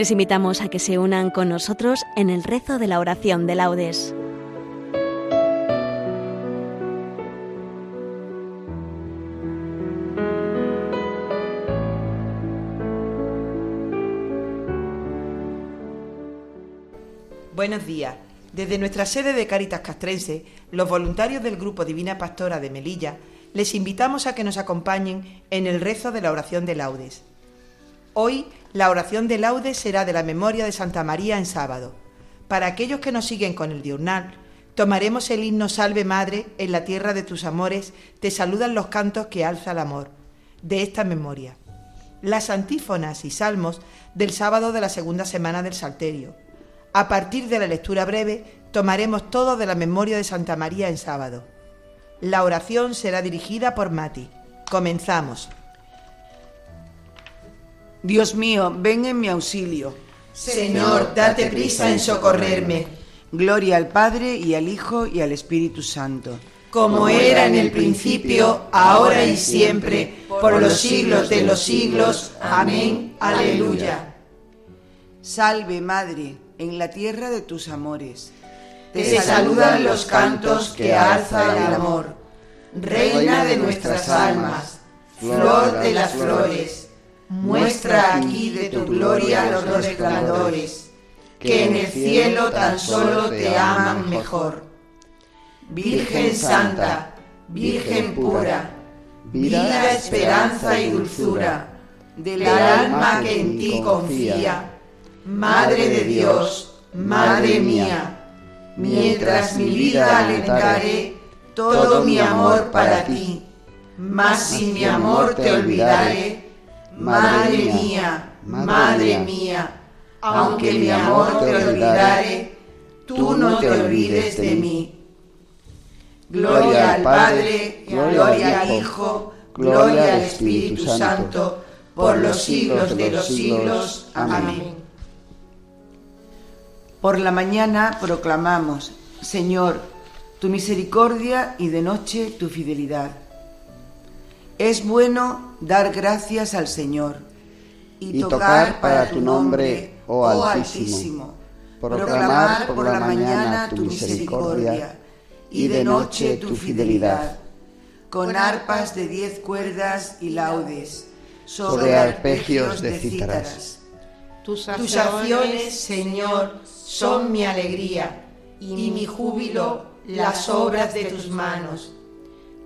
Les invitamos a que se unan con nosotros en el rezo de la oración de laudes. Buenos días. Desde nuestra sede de Caritas Castrense, los voluntarios del Grupo Divina Pastora de Melilla les invitamos a que nos acompañen en el rezo de la oración de laudes. Hoy la oración de laudes será de la memoria de Santa María en sábado. Para aquellos que nos siguen con el diurnal, tomaremos el himno Salve Madre, en la tierra de tus amores, te saludan los cantos que alza el amor, de esta memoria. Las antífonas y salmos del sábado de la segunda semana del Salterio. A partir de la lectura breve, tomaremos todo de la memoria de Santa María en sábado. La oración será dirigida por Mati. Comenzamos. Dios mío, ven en mi auxilio. Señor, date prisa en socorrerme. Gloria al Padre y al Hijo y al Espíritu Santo. Como era en el principio, ahora y siempre, por los siglos de los siglos. Amén. Aleluya. Salve, Madre, en la tierra de tus amores. Te saludan los cantos que alza el amor. Reina de nuestras almas, flor de las flores muestra aquí de tu gloria los resplandores, que en el cielo tan solo te aman mejor. Virgen Santa, Virgen pura, vida, esperanza y dulzura, del alma que en ti confía, Madre de Dios, Madre mía, mientras mi vida alentaré, todo mi amor para ti, mas sin mi amor te olvidaré, Madre mía, Madre mía, aunque mi amor te olvidare, tú no te olvides de mí. Gloria al Padre, gloria al Hijo, gloria al Espíritu Santo, por los siglos de los siglos. Amén. Por la mañana proclamamos, Señor, tu misericordia y de noche tu fidelidad. Es bueno dar gracias al Señor y, tocar para tu nombre, oh, oh Altísimo, proclamar por la mañana tu misericordia y de noche tu fidelidad, con arpas de diez cuerdas y laudes, sobre arpegios de cítaras. Tus acciones, Señor, son mi alegría y mi júbilo las obras de tus manos.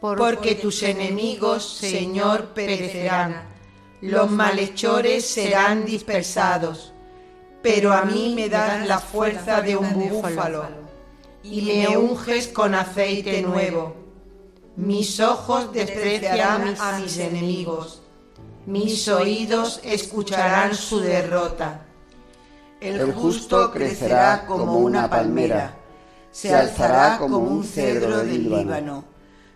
porque tus enemigos, Señor, perecerán, los malhechores serán dispersados, pero a mí me das la fuerza de un búfalo y me unges con aceite nuevo. Mis ojos despreciarán a mis enemigos, mis oídos escucharán su derrota. El justo crecerá como una palmera, se alzará como un cedro del Líbano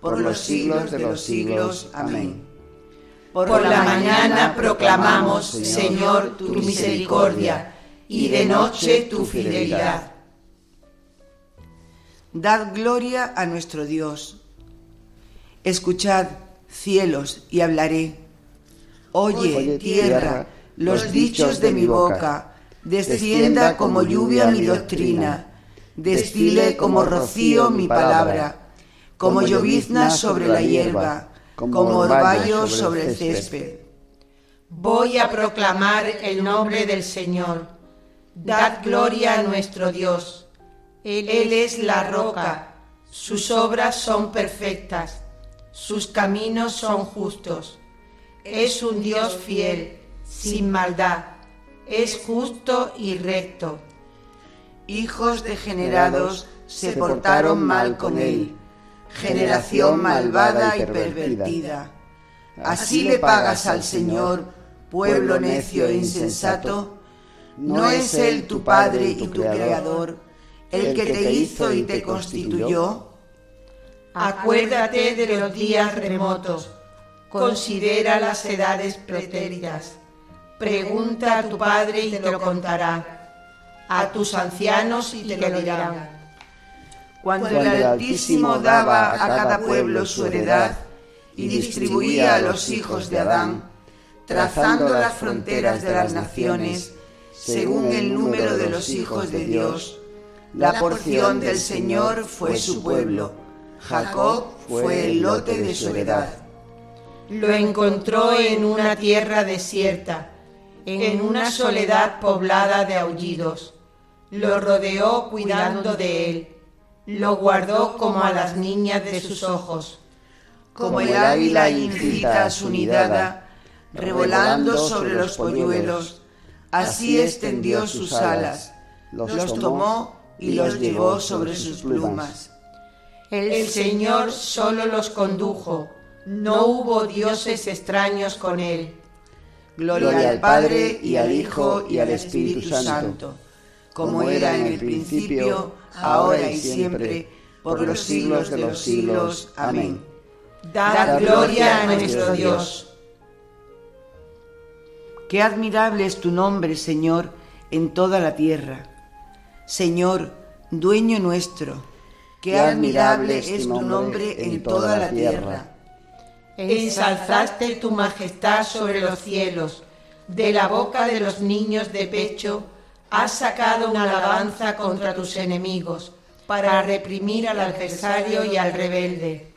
por los siglos de los siglos. Amén. Por la mañana proclamamos, Señor, tu misericordia, y de noche tu fidelidad. Dad gloria a nuestro Dios. Escuchad, cielos, y hablaré. Oye, tierra, los dichos de mi boca. Descienda como lluvia mi doctrina. Destile como rocío mi palabra como llovizna sobre la hierba, como orvallo sobre el césped. Voy a proclamar el nombre del Señor. Dad gloria a nuestro Dios. Él es la roca, sus obras son perfectas, sus caminos son justos. Es un Dios fiel, sin maldad, es justo y recto. Hijos degenerados se portaron mal con él, generación malvada y pervertida. Así le pagas al Señor, pueblo necio e insensato. ¿No es Él tu Padre y tu Creador, el que te hizo y te constituyó? Acuérdate de los días remotos, considera las edades pretéritas. Pregunta a tu Padre y te lo contará, a tus ancianos y te lo dirán. Cuando el Altísimo daba a cada pueblo su heredad y distribuía a los hijos de Adán, trazando las fronteras de las naciones, según el número de los hijos de Dios, la porción del Señor fue su pueblo, Jacob fue el lote de su heredad. Lo encontró en una tierra desierta, en una soledad poblada de aullidos. Lo rodeó cuidando de él lo guardó como a las niñas de sus ojos. Como el águila incita a su nidada, revolando sobre los polluelos, así extendió sus alas, los tomó y los llevó sobre sus plumas. El Señor solo los condujo, no hubo dioses extraños con él. Gloria al Padre y al Hijo y al Espíritu Santo, como era en el principio, ahora y siempre, por los siglos de los siglos. Amén. Dad gloria a nuestro Dios. Qué admirable es tu nombre, Señor, en toda la tierra. Señor, dueño nuestro, qué admirable es tu nombre en toda la tierra. Ensalzaste tu majestad sobre los cielos, de la boca de los niños de pecho, has sacado una alabanza contra tus enemigos para reprimir al adversario y al rebelde.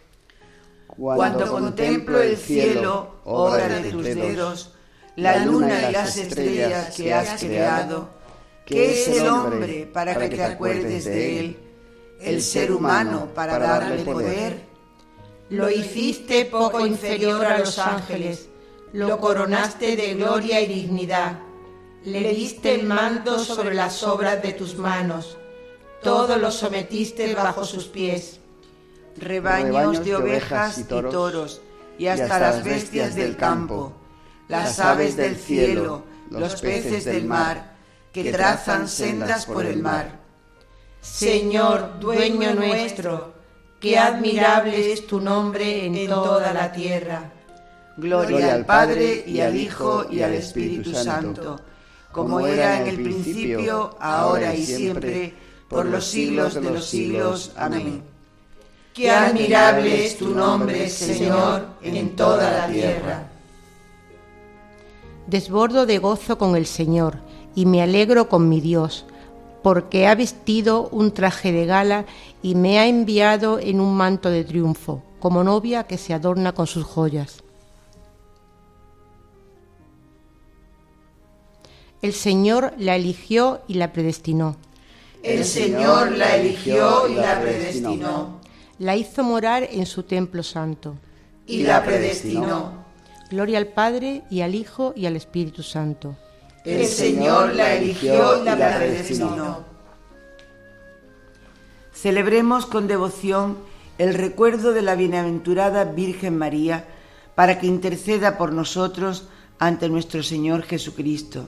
Cuando contemplo el cielo, obra de tus dedos, la luna y las estrellas que has creado, ¿qué es el hombre para que te acuerdes de él? El ser humano para darle poder. Lo hiciste poco inferior a los ángeles, lo coronaste de gloria y dignidad le diste el mando sobre las obras de tus manos, todo lo sometiste bajo sus pies. Rebaños de ovejas y toros, y hasta las bestias del campo, las aves del cielo, los peces del mar, que trazan sendas por el mar. Señor, dueño nuestro, qué admirable es tu nombre en toda la tierra. Gloria al Padre y al Hijo y al Espíritu Santo como era en el principio, ahora y siempre, por los siglos de los siglos. Amén. Qué admirable es tu nombre, Señor, en toda la tierra. Desbordo de gozo con el Señor y me alegro con mi Dios, porque ha vestido un traje de gala y me ha enviado en un manto de triunfo, como novia que se adorna con sus joyas. El Señor la eligió y la predestinó. El Señor la eligió y la predestinó. La hizo morar en su templo santo. Y la predestinó. Gloria al Padre y al Hijo y al Espíritu Santo. El Señor la eligió y la predestinó. Celebremos con devoción el recuerdo de la bienaventurada Virgen María para que interceda por nosotros ante nuestro Señor Jesucristo.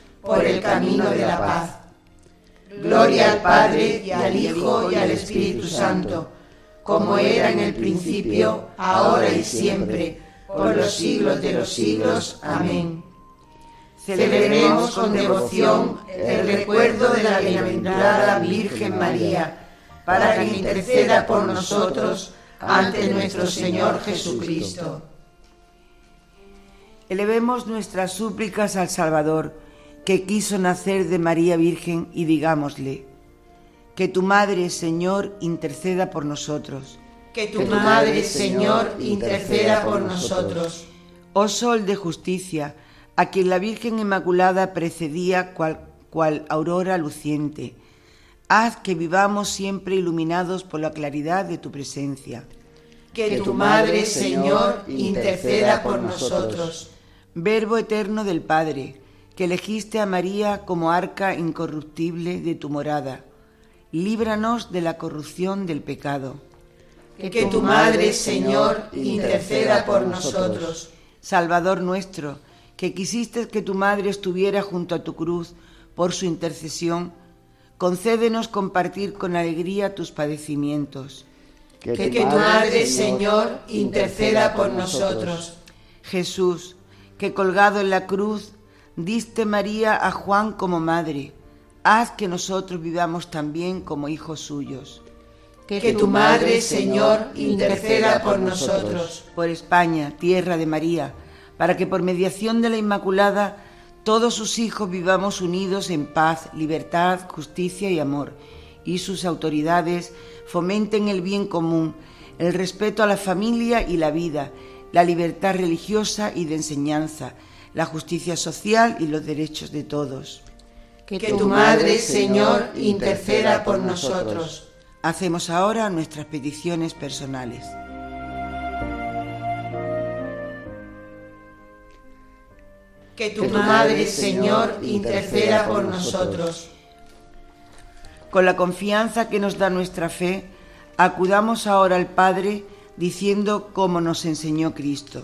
por el camino de la paz. Gloria al Padre y al Hijo y al Espíritu Santo, como era en el principio, ahora y siempre, por los siglos de los siglos. Amén. Celebremos con devoción el recuerdo de la bienaventurada Virgen María, para que interceda por nosotros ante nuestro Señor Jesucristo. Elevemos nuestras súplicas al Salvador, que quiso nacer de María Virgen, y digámosle, que tu Madre, Señor, interceda por nosotros. Que tu Madre, Señor, interceda por nosotros. Oh Sol de justicia, a quien la Virgen Inmaculada precedía cual, cual aurora luciente, haz que vivamos siempre iluminados por la claridad de tu presencia. Que tu Madre, Señor, interceda por nosotros. Verbo eterno del Padre, que elegiste a María como arca incorruptible de tu morada, líbranos de la corrupción del pecado. Que tu Madre, Señor, interceda por nosotros. Salvador nuestro, que quisiste que tu Madre estuviera junto a tu cruz por su intercesión, concédenos compartir con alegría tus padecimientos. Que, tu Madre, Señor, interceda por nosotros. Jesús, que colgado en la cruz diste María a Juan como madre, haz que nosotros vivamos también como hijos suyos. Que tu Madre, Señor, interceda por nosotros. Por España, tierra de María, para que por mediación de la Inmaculada todos sus hijos vivamos unidos en paz, libertad, justicia y amor, y sus autoridades fomenten el bien común, el respeto a la familia y la vida, la libertad religiosa y de enseñanza, la justicia social y los derechos de todos. Que tu Madre, Señor, interceda por nosotros. Hacemos ahora nuestras peticiones personales. Que tu Madre, Señor, interceda por nosotros. Con la confianza que nos da nuestra fe, acudamos ahora al Padre diciendo como nos enseñó Cristo.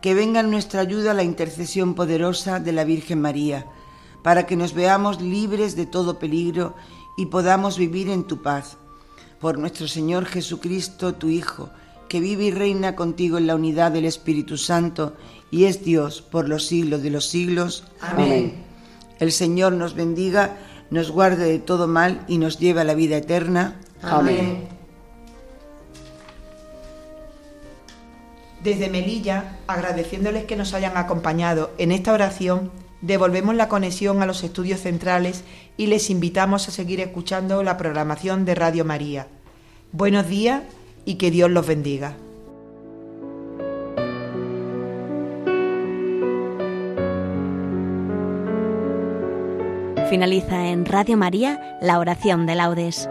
que venga en nuestra ayuda la intercesión poderosa de la Virgen María, para que nos veamos libres de todo peligro y podamos vivir en tu paz. Por nuestro Señor Jesucristo, tu Hijo, que vive y reina contigo en la unidad del Espíritu Santo y es Dios por los siglos de los siglos. Amén. El Señor nos bendiga, nos guarde de todo mal y nos lleve a la vida eterna. Amén. Desde Melilla, agradeciéndoles que nos hayan acompañado en esta oración, devolvemos la conexión a los estudios centrales y les invitamos a seguir escuchando la programación de Radio María. Buenos días y que Dios los bendiga. Finaliza en Radio María la oración de laudes.